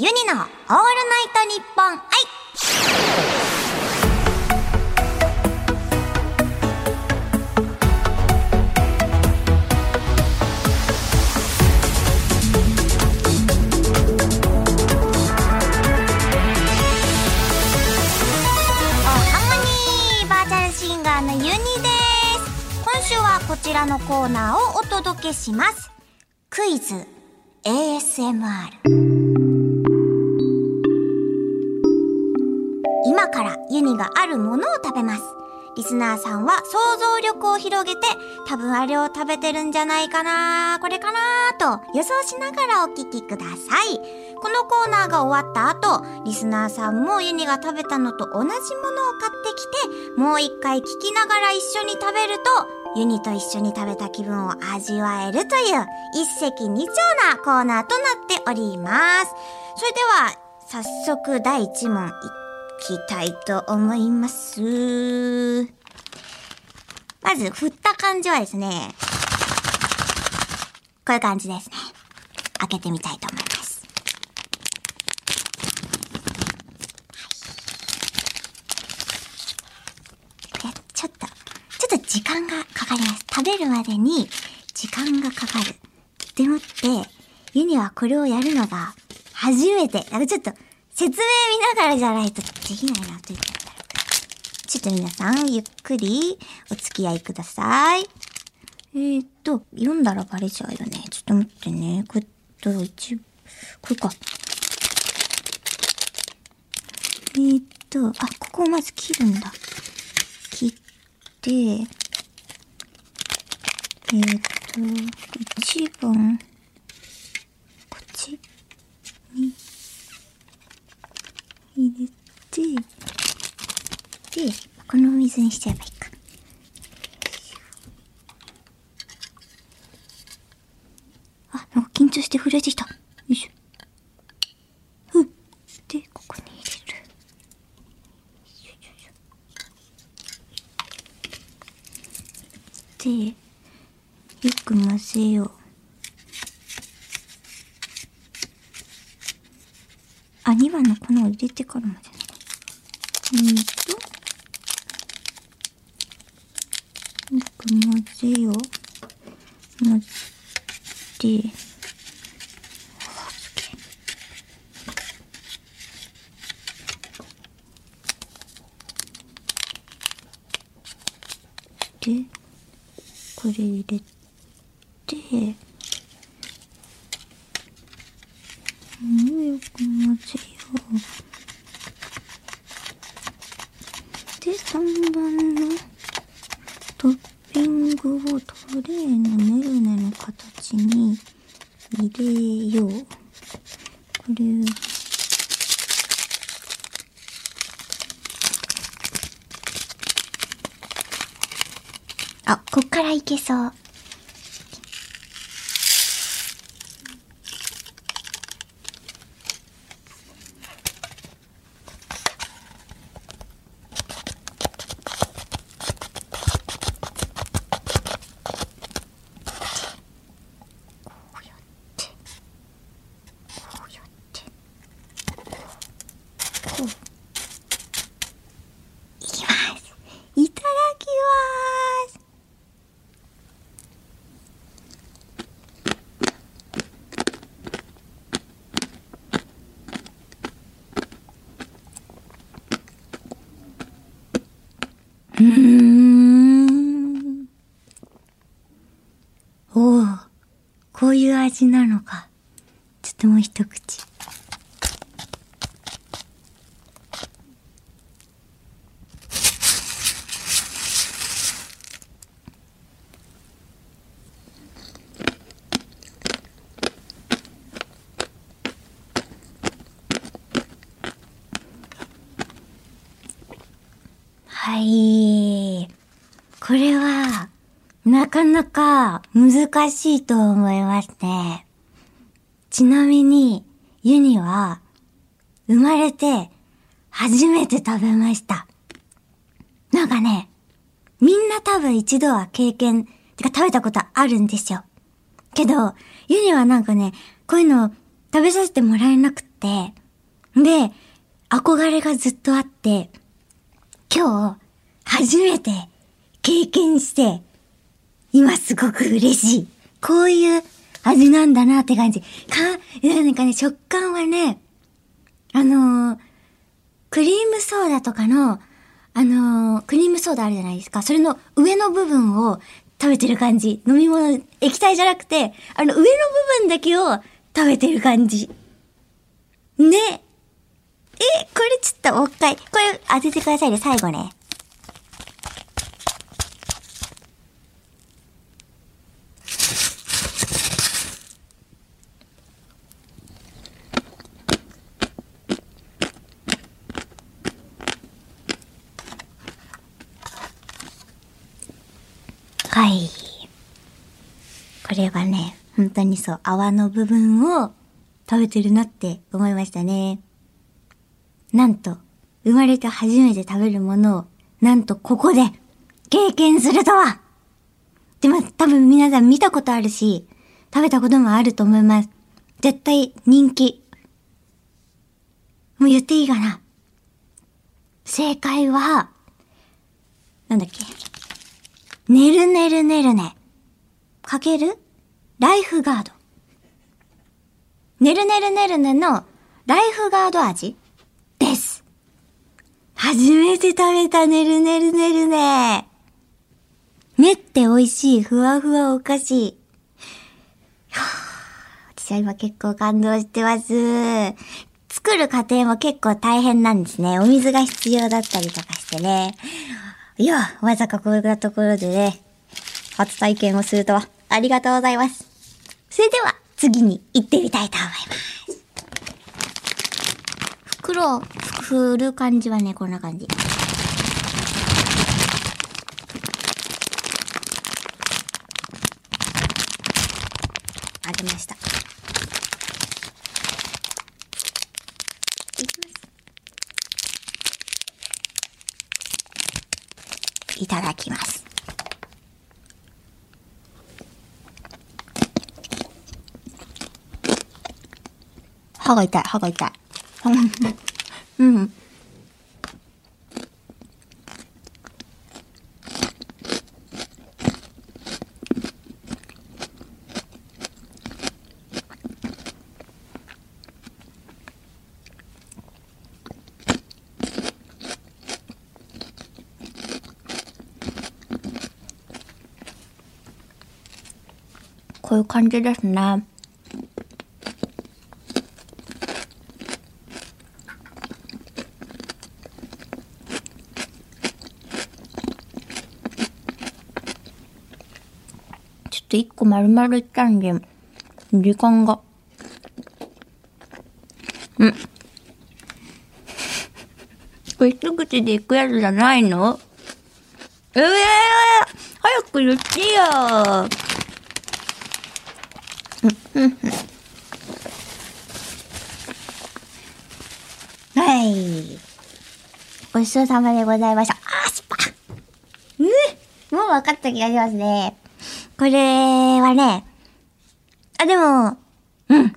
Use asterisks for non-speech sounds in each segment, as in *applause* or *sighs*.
ユニのオールナイトニッポン愛おハモニーバーチャルシンガーのユニです。今週はこちらのコーナーをお届けします。クイズ ASMR からユニがあるものを食べます。リスナーさんは想像力を広げて多分あれを食べてるんじゃないかなこれかなと予想しながらお聞きください。このコーナーが終わった後、リスナーさんもユニが食べたのと同じものを買ってきて、もう一回聞きながら一緒に食べると、ユニと一緒に食べた気分を味わえるという一石二鳥なコーナーとなっております。それでは、早速第一問いっきたいと思います。まず、振った感じはですね、こういう感じですね。開けてみたいと思います。これ、ちょっと、ちょっと時間がかかります。食べるまでに時間がかかる。でもって、ユニはこれをやるのが初めて。なんかちょっと説明見ながらじゃないとできないなということちょっと皆さん、ゆっくりお付き合いください。えー、っと、読んだらバレちゃうよね。ちょっと待ってね。これと、一、これか。えー、っと、あ、ここをまず切るんだ。切って、えー、っと、一番、こっち？に入れて、で、このお水にしちゃえばいいか。あ、なんか緊張して震えてきた。よいしょ。ふっ。で、ここに入れる。よいしょよいしょで、よく混ぜよう。あ、2番の粉を入れてから混ぜ。うんと、よく混ぜよう。混ぜて、あすげえで、これ入れて、もうよく混ぜよう。で、3番のトッピングをトレーのメルネの形に入れよう。これ、あ、こっからいけそう。こうやって、こうやって、こう。いきます。いただきます。うーん。おお、こういう味なのか。ちょっともう一口。はい。これは、なかなか難しいと思いますね。ちなみに、ユニは、生まれて初めて食べました。なんかね、みんな多分一度は経験、てか食べたことあるんですよ。けど、ユニはなんかね、こういうの食べさせてもらえなくって、憧れがずっとあって、今日、初めて経験して、今すごく嬉しい。こういう味なんだなって感じ。か、なんかね、食感はね、あのークリームソーダとかの、あのークリームソーダあるじゃないですか。それの上の部分を食べてる感じ。飲み物、液体じゃなくて、あの上の部分だけを食べてる感じ。ね。え、これちょっともう一回、これ当ててくださいね、最後ね。はい。これはね、本当にそう、泡の部分を食べてるなって思いましたね。なんと、生まれて初めて食べるものを、なんとここで経験するとはでも多分皆さん見たことあるし、食べたこともあると思います。絶対人気。もう言っていいかな正解は、なんだっけ？ねるねるねるね。かける？ライフガード。ねるねるねるねのライフガード味です。初めて食べたねるねるねるね。ねって美味しい、ふわふわお菓子。は *sighs* ぁ私は今結構感動してます。作る過程も結構大変なんですね。お水が必要だったりとかしてね。いや、まさかこんなところでね、初体験をするとは、ありがとうございます。それでは、次に行ってみたいと思います。袋を振る感じはね、こんな感じ。あげました。いきます。いただきます。歯が痛い、歯が痛い。うん。ういう感じですね。ちょっと一個丸々いったんで、時間が。うん。これ一口でいくやつじゃないの？ええー、早く言ってよはい。ごちそうさまでございました。あー、スパねもう分かった気がしますね。これはね、あ、でも、うん。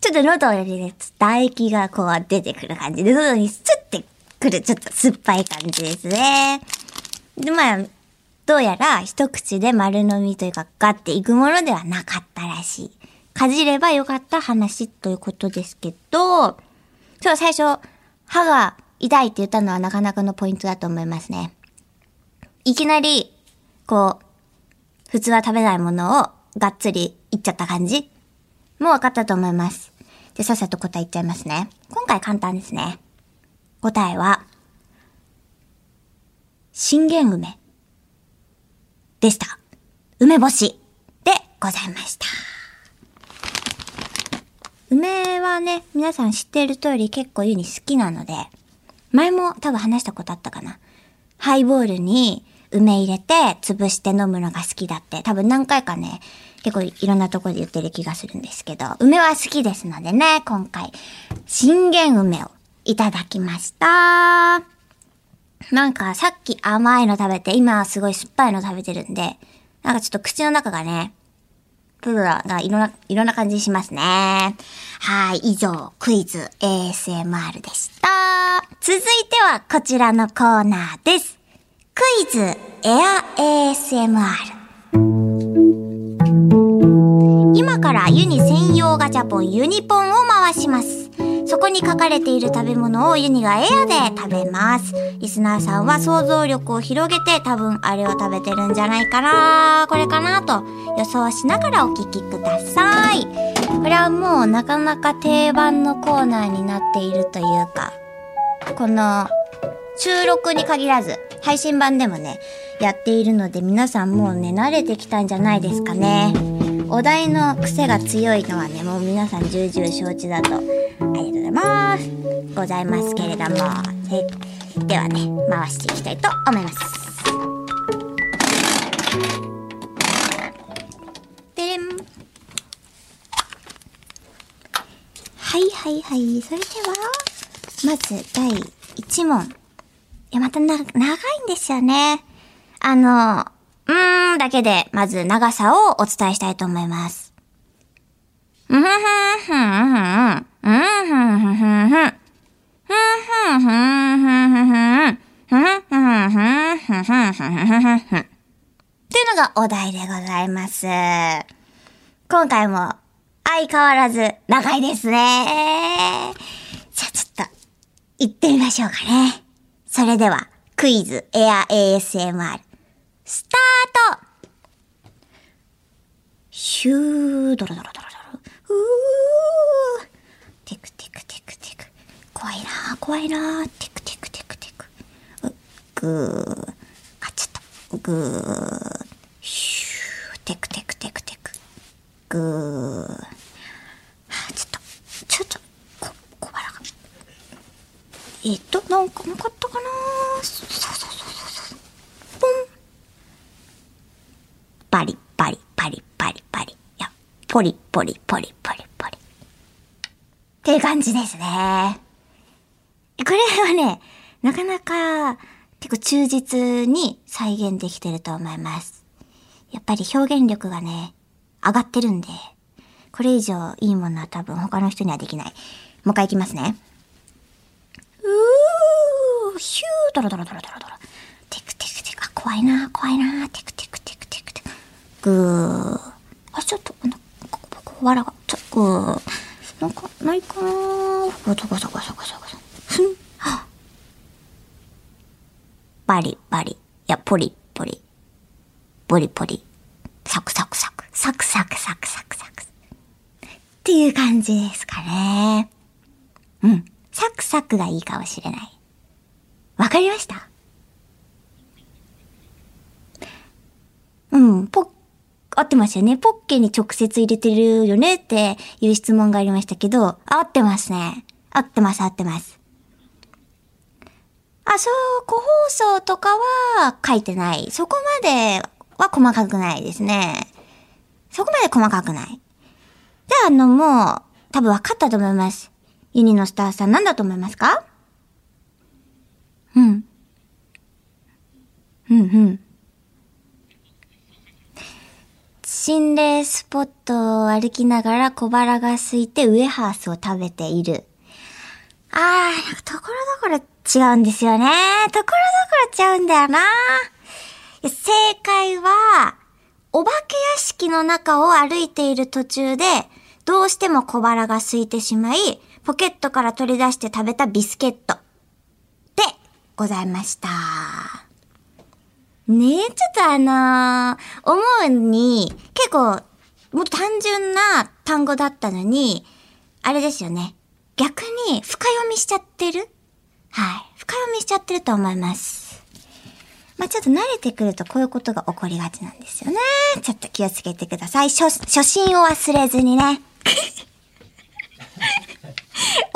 ちょっと喉よりね、唾液がこう出てくる感じで、喉にスッてくる、ちょっと酸っぱい感じですね。で、まあ、どうやら一口で丸飲みというかガッていくものではなかったらしい。かじればよかった話ということですけど、そう、最初、歯が痛いって言ったのはなかなかのポイントだと思いますね。いきなり、こう、普通は食べないものをがっつりいっちゃった感じもう分かったと思います。で、さっさと答えいっちゃいますね。今回簡単ですね。答えは、信玄梅でした。梅干しでございました。梅はね、皆さん知っている通り結構ユニ好きなので、前も多分話したことあったかな。ハイボールに梅入れて潰して飲むのが好きだって、多分何回かね、結構いろんなとこで言ってる気がするんですけど、梅は好きですのでね、今回、信玄梅をいただきました。なんかさっき甘いの食べて、今はすごい酸っぱいの食べてるんで、なんかちょっと口の中がね、クーラーがいろんな、いろんな感じしますね。はい、以上、クイズ ASMR でした。続いてはこちらのコーナーです。クイズエア ASMR。今からユニ専用ガチャポンユニポンを回します。そこに書かれている食べ物をユニがエアで食べます。リスナーさんは想像力を広げて多分あれを食べてるんじゃないかな、これかなと予想しながらお聞きください。これはもうなかなか定番のコーナーになっているというか、この収録に限らず配信版でもね、やっているので皆さんもうね、慣れてきたんじゃないですかね。お題の癖が強いのはね、もう皆さん重々承知だと、ありがとうございます。ございますけれども、ではね、回していきたいと思います。でれん。はいはいはい。それでは、まず第1問。いや、またな、長いんですよね。あの、だけで、まず長さをお伝えしたいと思います。っていうのがお題でございます。今回も相変わらず長いですね。さあちょっと、行ってみましょうかね。それでは、クイズエア ASMR、スタートシュードロドロドロドロ。うー。テクテクテクテク。怖いなー怖いなーテクテクテクテク。うぐー。あ、ちょっと。ぐー。シュー。テクテクテクテク。ぐー。はあ、ちょっと、ちょっと、こ、小腹が。えっと、なんかなかったかなーそうそうそうそうそう。ポン。パリパリパリパリパリ。いや、ポリポリポリポリポリ。っていう感じですね。これはね、なかなか結構忠実に再現できてると思います。やっぱり表現力がね、上がってるんで、これ以上いいものは多分他の人にはできない。もう一回いきますね。うー、ヒュー、ドロドロドロドロドロ。テクテクテク、あ、怖いな、怖いな、テクテクテクテクテク。ぐー。あ、ちょっと、なんか、ここ、ここ、わらが、ちょ、ぐー。なんか、ないかな。ゴソゴソゴソゴソゴソ。ふん、はバリバリ。いや、ポリポリ。ポリポリ。サクサクサク。サクサクサクサクサク。っていう感じですかね。うん。サクサクがいいかもしれない。わかりましたうん、ポッ、合ってますよね。ポッケに直接入れてるよねっていう質問がありましたけど、合ってますね。合ってます、合ってます。あ、そう、個包装とかは書いてない。そこまでは細かくないですね。そこまで細かくない。じゃあ、あの、もう、多分分かったと思います。ユニのスターさん何だと思いますか？うん。うんうん。心霊スポットを歩きながら小腹が空いてウエハースを食べている。あー、ところどころ違うんですよね。ところどころ違うんだよな。正解は、お化け屋敷の中を歩いている途中で、どうしても小腹が空いてしまい、ポケットから取り出して食べたビスケット。で、ございました。ねえ、ちょっとあのー思うに、結構、もっと単純な単語だったのに、あれですよね。逆に深読みしちゃってる？はい。深読みしちゃってると思います。まあ、ちょっと慣れてくるとこういうことが起こりがちなんですよね。ちょっと気をつけてください。初、初心を忘れずにね。*laughs*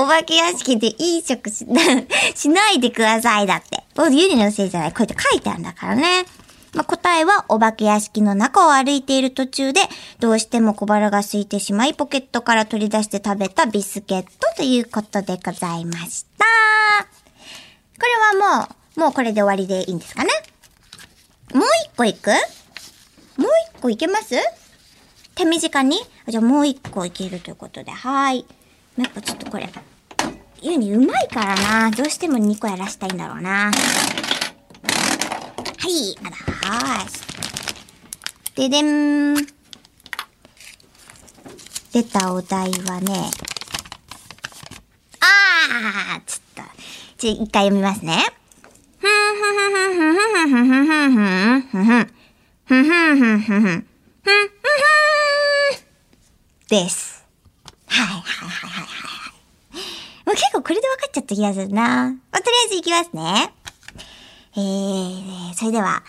お化け屋敷でいい食し、*laughs* しないでくださいだって。これユニのせいじゃない。こうやって書いてあるんだからね。まあ、答えはお化け屋敷の中を歩いている途中で、どうしても小腹が空いてしまい、ポケットから取り出して食べたビスケットということでございました。これはもう、もうこれで終わりでいいんですかねもう一個いく？もう一個いけます？手短に？じゃあもう一個いけるということで、はい。やっぱちょっとこれ、ユニうまいからな。どうしても2個やらしたいんだろうな。はい、まだ、はーい。ででん。出たお題はね、あーちょっと、ちょ、一回読みますね。ふんふんふんふんふんふんふんふんふんふんふんふんふんふんふんふんふんふんです。はいはいはいはいはい。もう結構これで分かっちゃった気がするな。まあ、とりあえずいきますね。えー、それでは、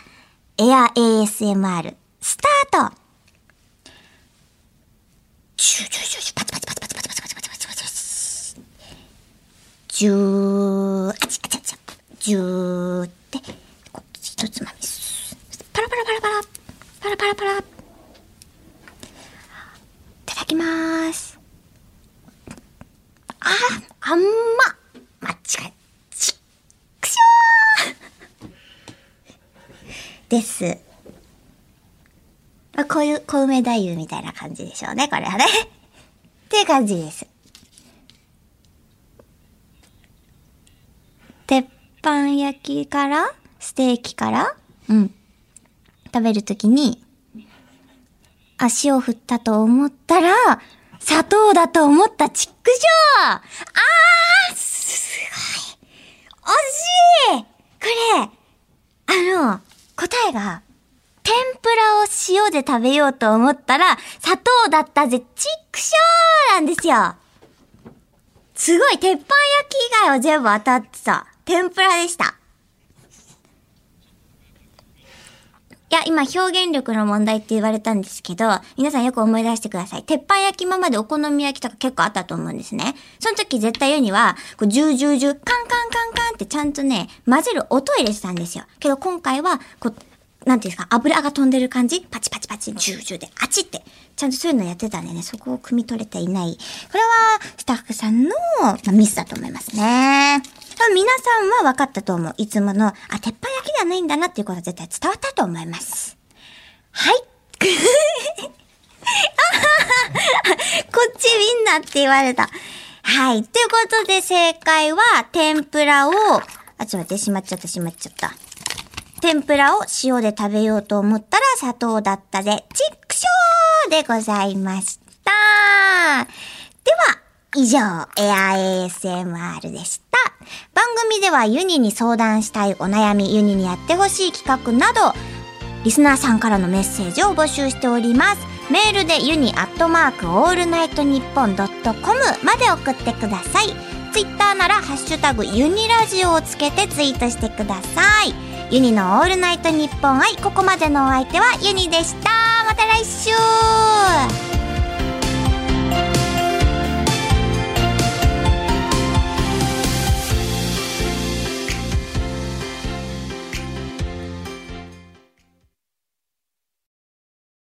エア ASMR、スタートジュジュジュジュパチパチパチパチパチパチパチパチパチパチパチジュー、あちあちあちジューって、こう一つまみす。パラパラパラパラ、パラパラパラ。いただきまーす。あ、あんま。間違え。ちっくしょーです。まあ、こういう、小梅太夫みたいな感じでしょうね、これはね。っていう感じです。鉄板焼きからステーキからうん。食べるときに、足を振ったと思ったら、砂糖だと思ったチックショーあーすごい惜しいこれ、あの、答えが、天ぷらを塩で食べようと思ったら、砂糖だったぜ、チックショーなんですよすごい、鉄板焼き以外は全部当たってた。天ぷらでした。いや、今表現力の問題って言われたんですけど、皆さんよく思い出してください。鉄板焼きままでお好み焼きとか結構あったと思うんですね。その時絶対言うには、こう、ジュージュージュー、カンカンカンカンってちゃんとね、混ぜる音入れてたんですよ。けど今回は、こう、なんていうんですか、油が飛んでる感じ？パチパチパチ、ジュージューで、あちって。ちゃんとそういうのやってたんでね、そこを汲み取れていない。これは、スタッフさんの、まあ、ミスだと思いますね。多分皆さんは分かったと思う。いつもの、あ、鉄板焼きではないんだなっていうことは絶対伝わったと思います。はい。*laughs* こっちみんなって言われた。はい。ということで正解は、天ぷらを、あ、ちょっと待って、しまっちゃった、しまっちゃった。天ぷらを塩で食べようと思ったら砂糖だったぜ。チックショーでございました。では、以上、エア ASMR でした。番組ではユニに相談したいお悩み、ユニにやってほしい企画など、リスナーさんからのメッセージを募集しております。メールでユニアットマークオールナイトニッポンドットコムまで送ってください。ツイッターならハッシュタグユニラジオをつけてツイートしてください。ユニのオールナイトニッポン愛、ここまでのお相手はユニでした。また来週